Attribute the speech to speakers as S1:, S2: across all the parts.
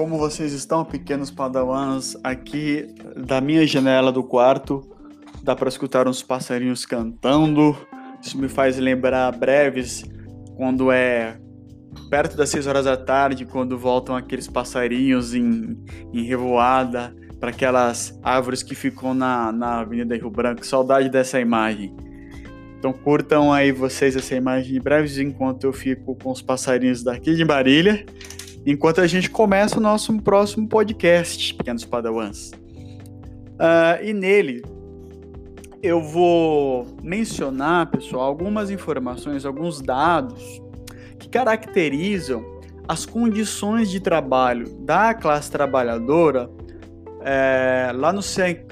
S1: como vocês estão, pequenos padawans? Aqui da minha janela do quarto dá para escutar uns passarinhos cantando. Isso me faz lembrar breves quando é perto das 6 horas da tarde, quando voltam aqueles passarinhos em, em revoada para aquelas árvores que ficam na, na Avenida Rio Branco. Saudade dessa imagem. Então curtam aí vocês essa imagem de breves enquanto eu fico com os passarinhos daqui de Marília, enquanto a gente começa o nosso próximo podcast, Pequenos Padawans. Uh, e nele eu vou mencionar, pessoal, algumas informações, alguns dados que caracterizam as condições de trabalho da classe trabalhadora é, lá no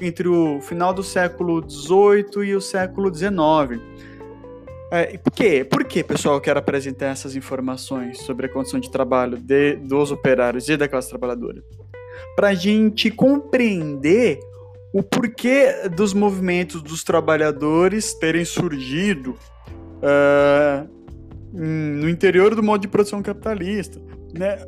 S1: entre o final do século XVIII e o século XIX. É, por quê? Por que, pessoal, eu quero apresentar essas informações sobre a condição de trabalho de, dos operários e da classe trabalhadora? Para a gente compreender o porquê dos movimentos dos trabalhadores terem surgido uh, no interior do modo de produção capitalista. Né?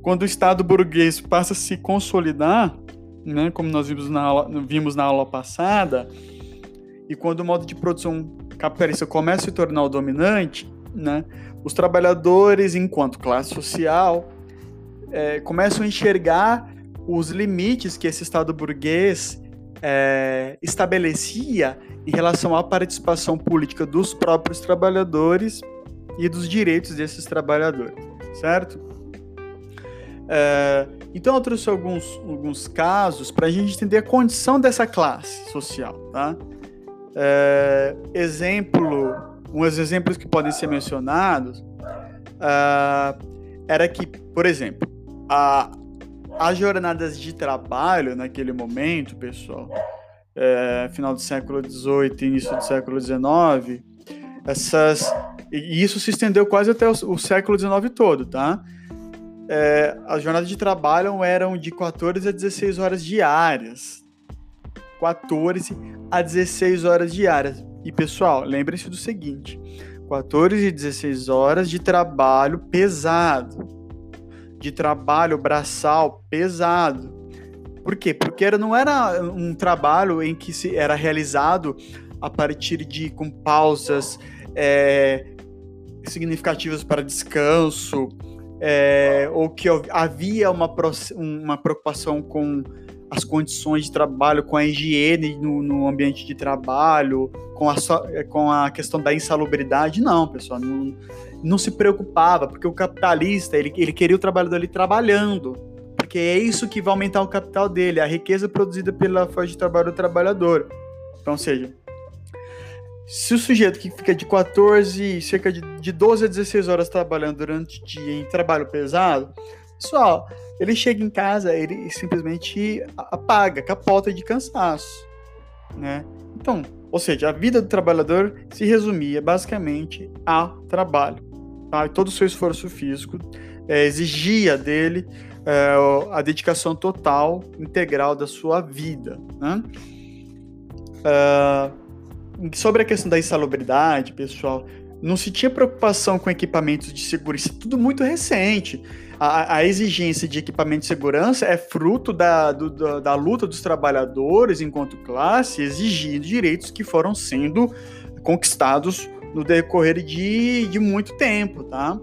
S1: Quando o Estado burguês passa a se consolidar, né, como nós vimos na, aula, vimos na aula passada, e quando o modo de produção capitalista começa a se tornar o dominante, né, os trabalhadores, enquanto classe social, é, começam a enxergar os limites que esse Estado burguês é, estabelecia em relação à participação política dos próprios trabalhadores e dos direitos desses trabalhadores, certo? É, então eu trouxe alguns, alguns casos para a gente entender a condição dessa classe social, tá? É, exemplo, uns exemplos que podem ser mencionados uh, era que, por exemplo, a, as jornadas de trabalho naquele momento, pessoal, é, final do século XVIII, início do século XIX, essas e isso se estendeu quase até o, o século XIX todo, tá? é, as jornadas de trabalho eram de 14 a 16 horas diárias. 14 a 16 horas diárias. E pessoal, lembrem-se do seguinte: 14 e 16 horas de trabalho pesado. De trabalho braçal pesado. Por quê? Porque era, não era um trabalho em que se era realizado a partir de com pausas é, significativas para descanso, é, ou que havia uma, uma preocupação com as condições de trabalho, com a higiene no, no ambiente de trabalho, com a, com a questão da insalubridade. Não, pessoal, não, não se preocupava, porque o capitalista, ele, ele queria o trabalhador ali trabalhando, porque é isso que vai aumentar o capital dele, a riqueza produzida pela força de trabalho do trabalhador. Então, ou seja, se o sujeito que fica de 14, cerca de, de 12 a 16 horas trabalhando durante o dia em trabalho pesado, pessoal, ele chega em casa, ele simplesmente apaga, capota de cansaço, né? Então, ou seja, a vida do trabalhador se resumia basicamente ao trabalho. Tá? Todo o seu esforço físico é, exigia dele é, a dedicação total, integral da sua vida. Né? Uh, sobre a questão da insalubridade, pessoal, não se tinha preocupação com equipamentos de segurança, é tudo muito recente. A, a, exigência de equipamento de segurança é fruto da, do, da, da, luta dos trabalhadores enquanto classe, exigindo direitos que foram sendo conquistados no decorrer de, de muito tempo, tá?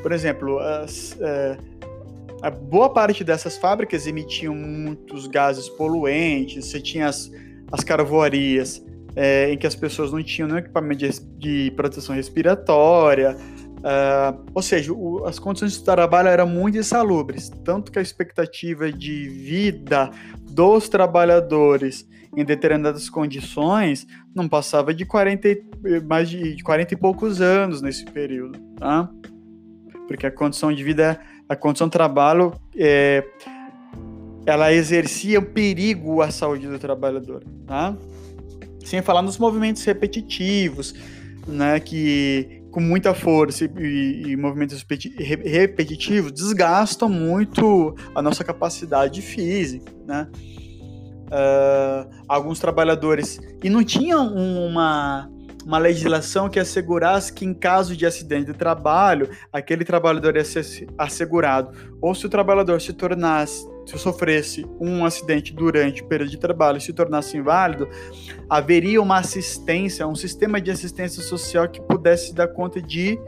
S1: Por exemplo, as, é, a boa parte dessas fábricas emitiam muitos gases poluentes, você tinha as, as carvoarias é, em que as pessoas não tinham nenhum equipamento de, de proteção respiratória, uh, ou seja, o, as condições de trabalho eram muito insalubres, tanto que a expectativa de vida dos trabalhadores em determinadas condições não passava de 40, mais de, de 40 e poucos anos nesse período, tá? Porque a condição de vida, a condição de trabalho, é, ela exercia um perigo à saúde do trabalhador, tá? Sem falar nos movimentos repetitivos, né, que com muita força e, e movimentos repetitivos desgastam muito a nossa capacidade física, né? Uh, alguns trabalhadores e não tinham uma uma legislação que assegurasse que, em caso de acidente de trabalho, aquele trabalhador ia ser assegurado. Ou se o trabalhador se tornasse, se sofresse um acidente durante o período de trabalho e se tornasse inválido, haveria uma assistência, um sistema de assistência social que pudesse dar conta de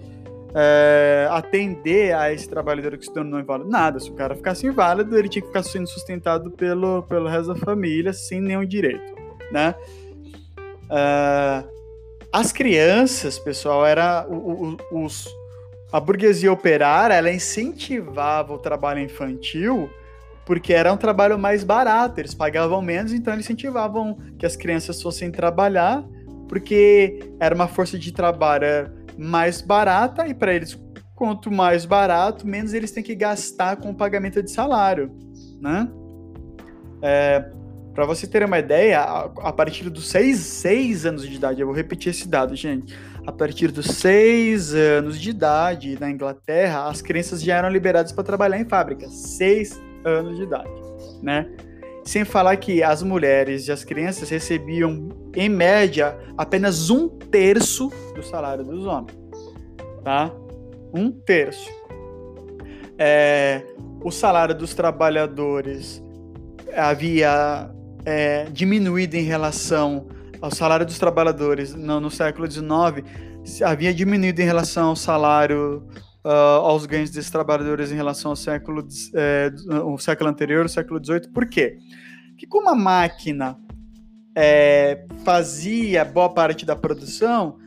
S1: é, atender a esse trabalhador que se tornou inválido. Nada, se o cara ficasse inválido, ele tinha que ficar sendo sustentado pelo, pelo resto da família sem nenhum direito, né? Uh, as crianças, pessoal, era o, o, os, a burguesia operária, ela incentivava o trabalho infantil porque era um trabalho mais barato, eles pagavam menos, então eles incentivavam que as crianças fossem trabalhar, porque era uma força de trabalho mais barata e para eles quanto mais barato, menos eles têm que gastar com o pagamento de salário, né? É, para você ter uma ideia, a, partir dos seis, seis anos de idade, eu vou repetir esse dado, gente. A partir dos seis anos de idade na Inglaterra, as crianças já eram liberadas para trabalhar em fábricas. Seis anos de idade, né? Sem falar que as mulheres e as crianças recebiam, em média, apenas um terço do salário dos homens, tá? Um terço. É, o salário dos trabalhadores havia é, diminuído em relação ao salário dos trabalhadores no, no século XIX, havia diminuído em relação ao salário uh, aos ganhos desses trabalhadores em relação ao século, é, século anterior, o século XVIII. Por quê? Porque como a máquina é, fazia boa parte da produção,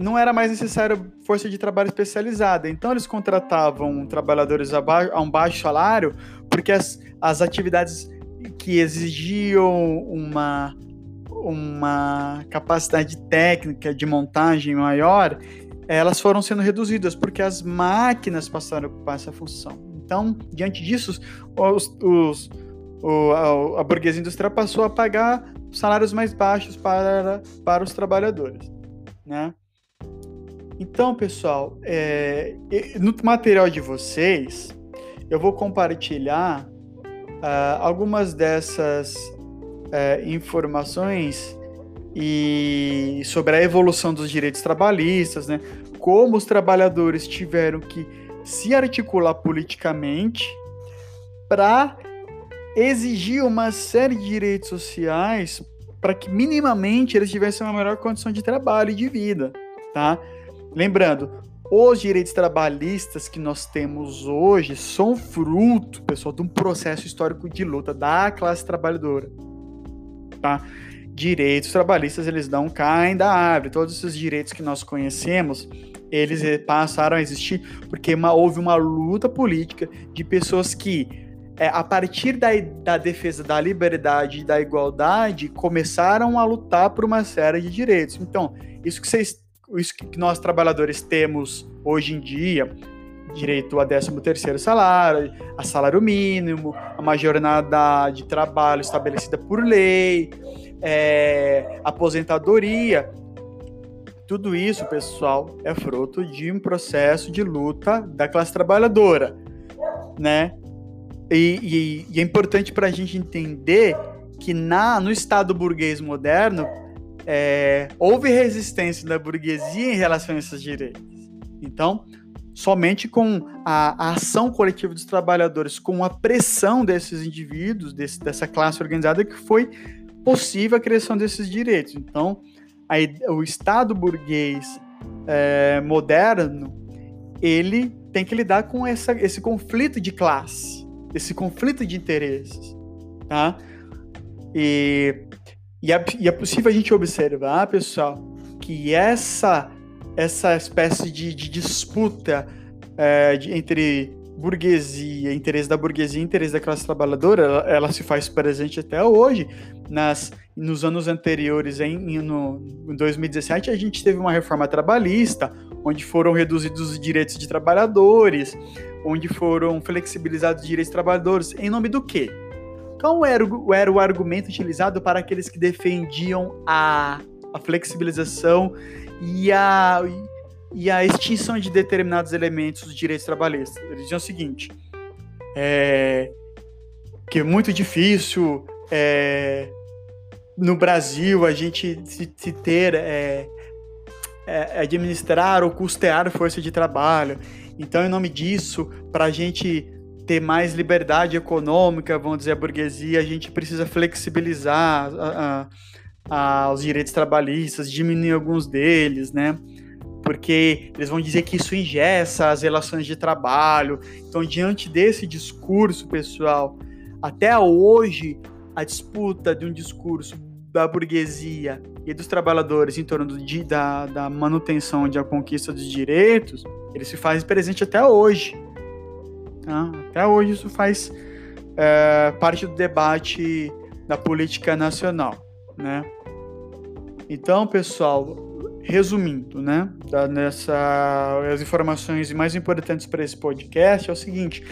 S1: não era mais necessário força de trabalho especializada. Então eles contratavam trabalhadores a, a um baixo salário, porque as, as atividades que exigiam uma, uma capacidade técnica de montagem maior, elas foram sendo reduzidas, porque as máquinas passaram a ocupar essa função. Então, diante disso, os, os, o, a, a burguesia industrial passou a pagar salários mais baixos para, para os trabalhadores. Né? Então, pessoal, é, no material de vocês, eu vou compartilhar Uh, algumas dessas uh, informações e sobre a evolução dos direitos trabalhistas, né? Como os trabalhadores tiveram que se articular politicamente para exigir uma série de direitos sociais para que minimamente eles tivessem uma melhor condição de trabalho e de vida, tá? Lembrando, os direitos trabalhistas que nós temos hoje são fruto, pessoal, de um processo histórico de luta da classe trabalhadora. Tá? Direitos trabalhistas, eles não caem da árvore. Todos esses direitos que nós conhecemos, eles passaram a existir porque uma, houve uma luta política de pessoas que, é, a partir da, da defesa da liberdade e da igualdade, começaram a lutar por uma série de direitos. Então, isso que vocês isso que nós trabalhadores temos hoje em dia, direito a 13 terceiro salário, a salário mínimo, a uma jornada de trabalho estabelecida por lei, é, aposentadoria, tudo isso, pessoal, é fruto de um processo de luta da classe trabalhadora, né? E, e, e é importante para a gente entender que na, no Estado burguês moderno, é, houve resistência da burguesia em relação a esses direitos. Então, somente com a, a, ação coletiva dos trabalhadores, com a pressão desses indivíduos, desse, dessa classe organizada, que foi possível a criação desses direitos. Então, a, o Estado burguês é, moderno, ele tem que lidar com essa, esse conflito de classe, esse conflito de interesses, tá? E e é, e é possível a gente observar, pessoal, que essa, essa espécie de, de disputa é, de, entre burguesia, interesse da burguesia interesse da classe trabalhadora, ela, ela, se faz presente até hoje. Nas, nos anos anteriores, em, no, em 2017, a gente teve uma reforma trabalhista, onde foram reduzidos os direitos de trabalhadores, onde foram flexibilizados os direitos de trabalhadores. Em nome do quê? Qual era o, era o argumento utilizado para aqueles que defendiam a, a flexibilização e a, e a extinção de determinados elementos dos direitos trabalhistas? Eles diziam o seguinte: é, que é muito difícil é, no Brasil a gente se, se ter é, é, administrar ou custear força de trabalho. Então, em nome disso, para a gente ter mais liberdade econômica, vamos dizer, a burguesia, a gente precisa flexibilizar a, a, a, os direitos trabalhistas, diminuir alguns deles, né? Porque eles vão dizer que isso ingessa as relações de trabalho. Então, diante desse discurso, pessoal, até hoje, a disputa de um discurso da burguesia e dos trabalhadores em torno do, da, da manutenção e da conquista dos direitos, ele se faz presente até hoje. Tá? Até hoje isso faz é, parte do debate da política nacional, né? Então, pessoal, resumindo, né, nessa, as informações mais importantes para esse podcast é o seguinte: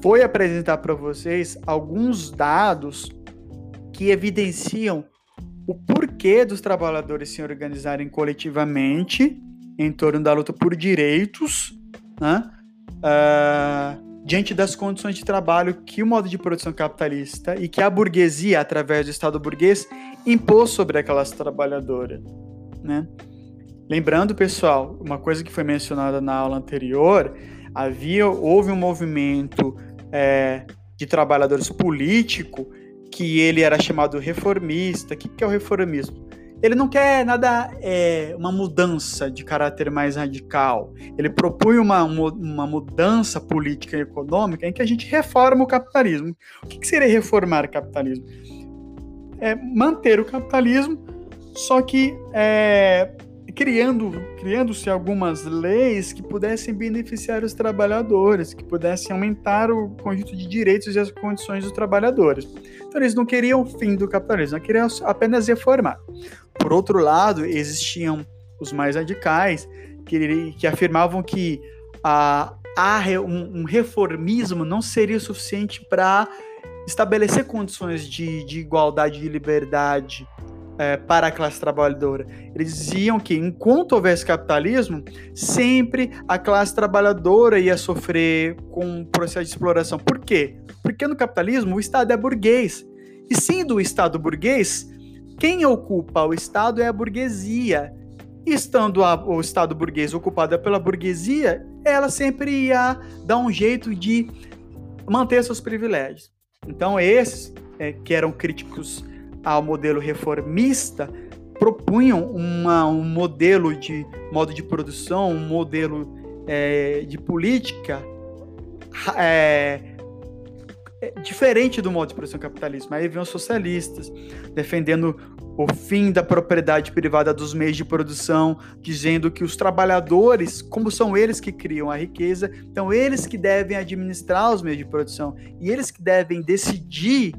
S1: foi apresentar para vocês alguns dados que evidenciam o porquê dos trabalhadores se organizarem coletivamente em torno da luta por direitos, né? Uh, diante das condições de trabalho que o modo de produção capitalista e que a burguesia, através do Estado burguês, impôs sobre a classe trabalhadora. Né? Lembrando, pessoal, uma coisa que foi mencionada na aula anterior, havia, houve um movimento é, de trabalhadores político que ele era chamado reformista. O que, que é o reformismo? Ele não quer nada, é, uma mudança de caráter mais radical. Ele propõe uma, uma mudança política e econômica em que a gente reforma o capitalismo. O que, que seria reformar o capitalismo? É manter o capitalismo, só que é, criando criando-se algumas leis que pudessem beneficiar os trabalhadores, que pudessem aumentar o conjunto de direitos e as condições dos trabalhadores. Então eles não queriam o fim do capitalismo, queriam apenas reformar. Por outro lado, existiam os mais radicais que, que afirmavam que a, a, um, um reformismo não seria suficiente para estabelecer condições de, de igualdade e liberdade é, para a classe trabalhadora. Eles diziam que, enquanto houvesse capitalismo, sempre a classe trabalhadora ia sofrer com um processo de exploração. Por quê? Porque no capitalismo o Estado é burguês. E sendo o Estado burguês, quem ocupa o Estado é a burguesia. E estando a, o Estado burguês ocupado pela burguesia, ela sempre ia dar um jeito de manter seus privilégios. Então, esses é, que eram críticos ao modelo reformista propunham uma, um modelo de modo de produção, um modelo é, de política é, é, diferente do modo de produção capitalista. Aí vem os socialistas defendendo o fim da propriedade privada dos meios de produção, dizendo que os trabalhadores, como são eles que criam a riqueza, então eles que devem administrar os meios de produção e eles que devem decidir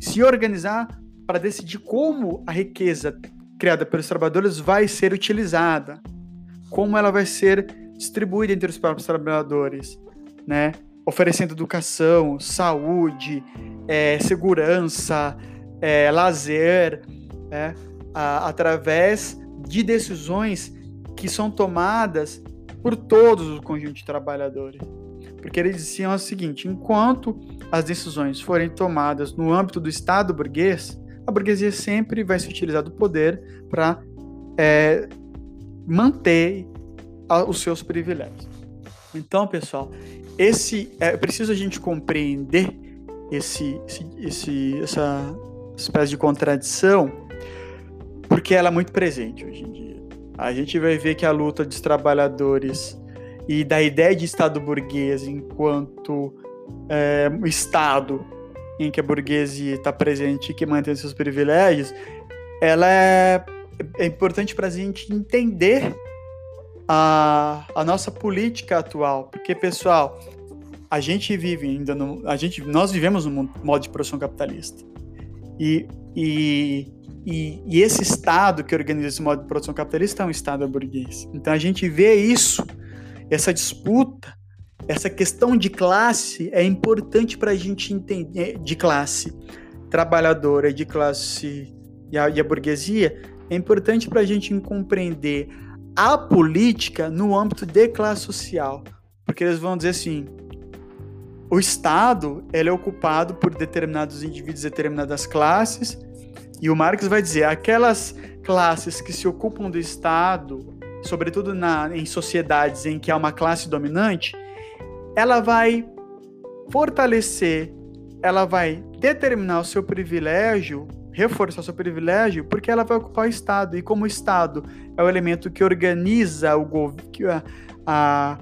S1: se organizar para decidir como a riqueza criada pelos trabalhadores vai ser utilizada, como ela vai ser distribuída entre os próprios trabalhadores, né? Oferecendo educação, saúde, é, segurança, é, lazer, é, a, através de decisões que são tomadas por todos o conjunto de trabalhadores. Porque eles diziam o seguinte: enquanto as decisões forem tomadas no âmbito do Estado burguês, a burguesia sempre vai se utilizar do poder para é, manter a, os seus privilégios. Então, pessoal, esse é preciso a gente compreender esse, esse, esse, essa espécie de contradição, porque ela é muito presente hoje em dia. A gente vai ver que a luta dos trabalhadores e da ideia de Estado burguês enquanto é, Estado em que a burguesia está presente e que mantém seus privilégios, ela é, é importante para a gente entender a, a nossa política atual, porque pessoal, a gente vive ainda no, a gente, nós vivemos no modo de produção capitalista e, e, e, e esse Estado que organiza esse modo de produção capitalista é um Estado burguês. Então a gente vê isso, essa disputa essa questão de classe é importante para a gente entender de classe trabalhadora, de classe e a, e a burguesia, é importante para a gente compreender a política no âmbito de classe social, porque eles vão dizer assim: o Estado ele é ocupado por determinados indivíduos, determinadas classes, E o Marx vai dizer aquelas classes que se ocupam do Estado, sobretudo na, em sociedades em que há uma classe dominante, ela vai fortalecer, ela vai determinar o seu privilégio, reforçar o seu privilégio, porque ela vai ocupar o Estado. E como o Estado é o elemento que organiza o a, a,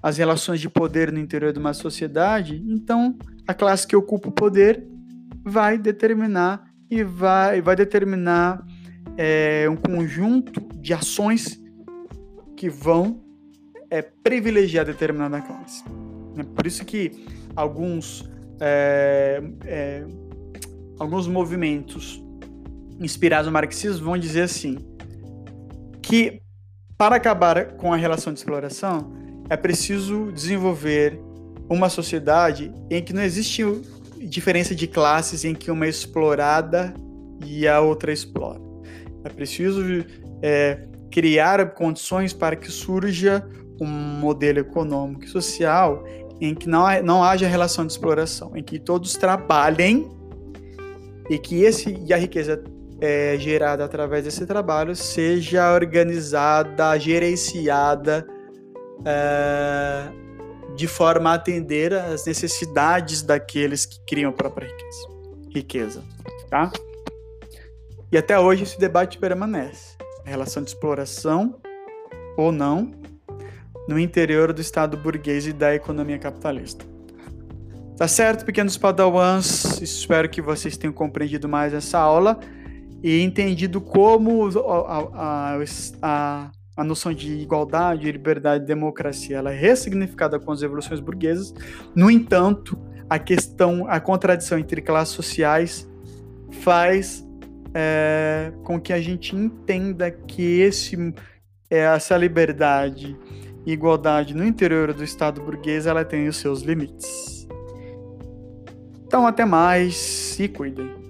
S1: as relações de poder no interior de uma sociedade, então a classe que ocupa o poder vai determinar e vai, vai determinar é, um conjunto de ações que vão é, privilegiar determinada classe. É por isso que alguns, é, é, alguns movimentos inspirados no marxismo vão dizer assim que para acabar com a relação de exploração é preciso desenvolver uma sociedade em que não existe diferença de classes em que uma é explorada e a outra explora. É preciso é, criar condições para que surja um modelo econômico e social em que não, não haja relação de exploração, em que todos trabalhem e que esse e a riqueza é, gerada através desse trabalho seja organizada, gerenciada é, de forma a atender às necessidades daqueles que criam a própria riqueza. riqueza tá? E até hoje esse debate permanece. A relação de exploração ou não no interior do Estado burguês e da economia capitalista. Tá certo, pequenos padawans? Espero que vocês tenham compreendido mais essa aula e entendido como a, a, a, a noção de igualdade, liberdade e democracia ela é ressignificada com as revoluções burguesas. No entanto, a questão, a contradição entre classes sociais faz é, com que a gente entenda que esse, é, essa liberdade igualdade no interior do Estado burguês ela tem os seus limites. Então, até mais e cuidem.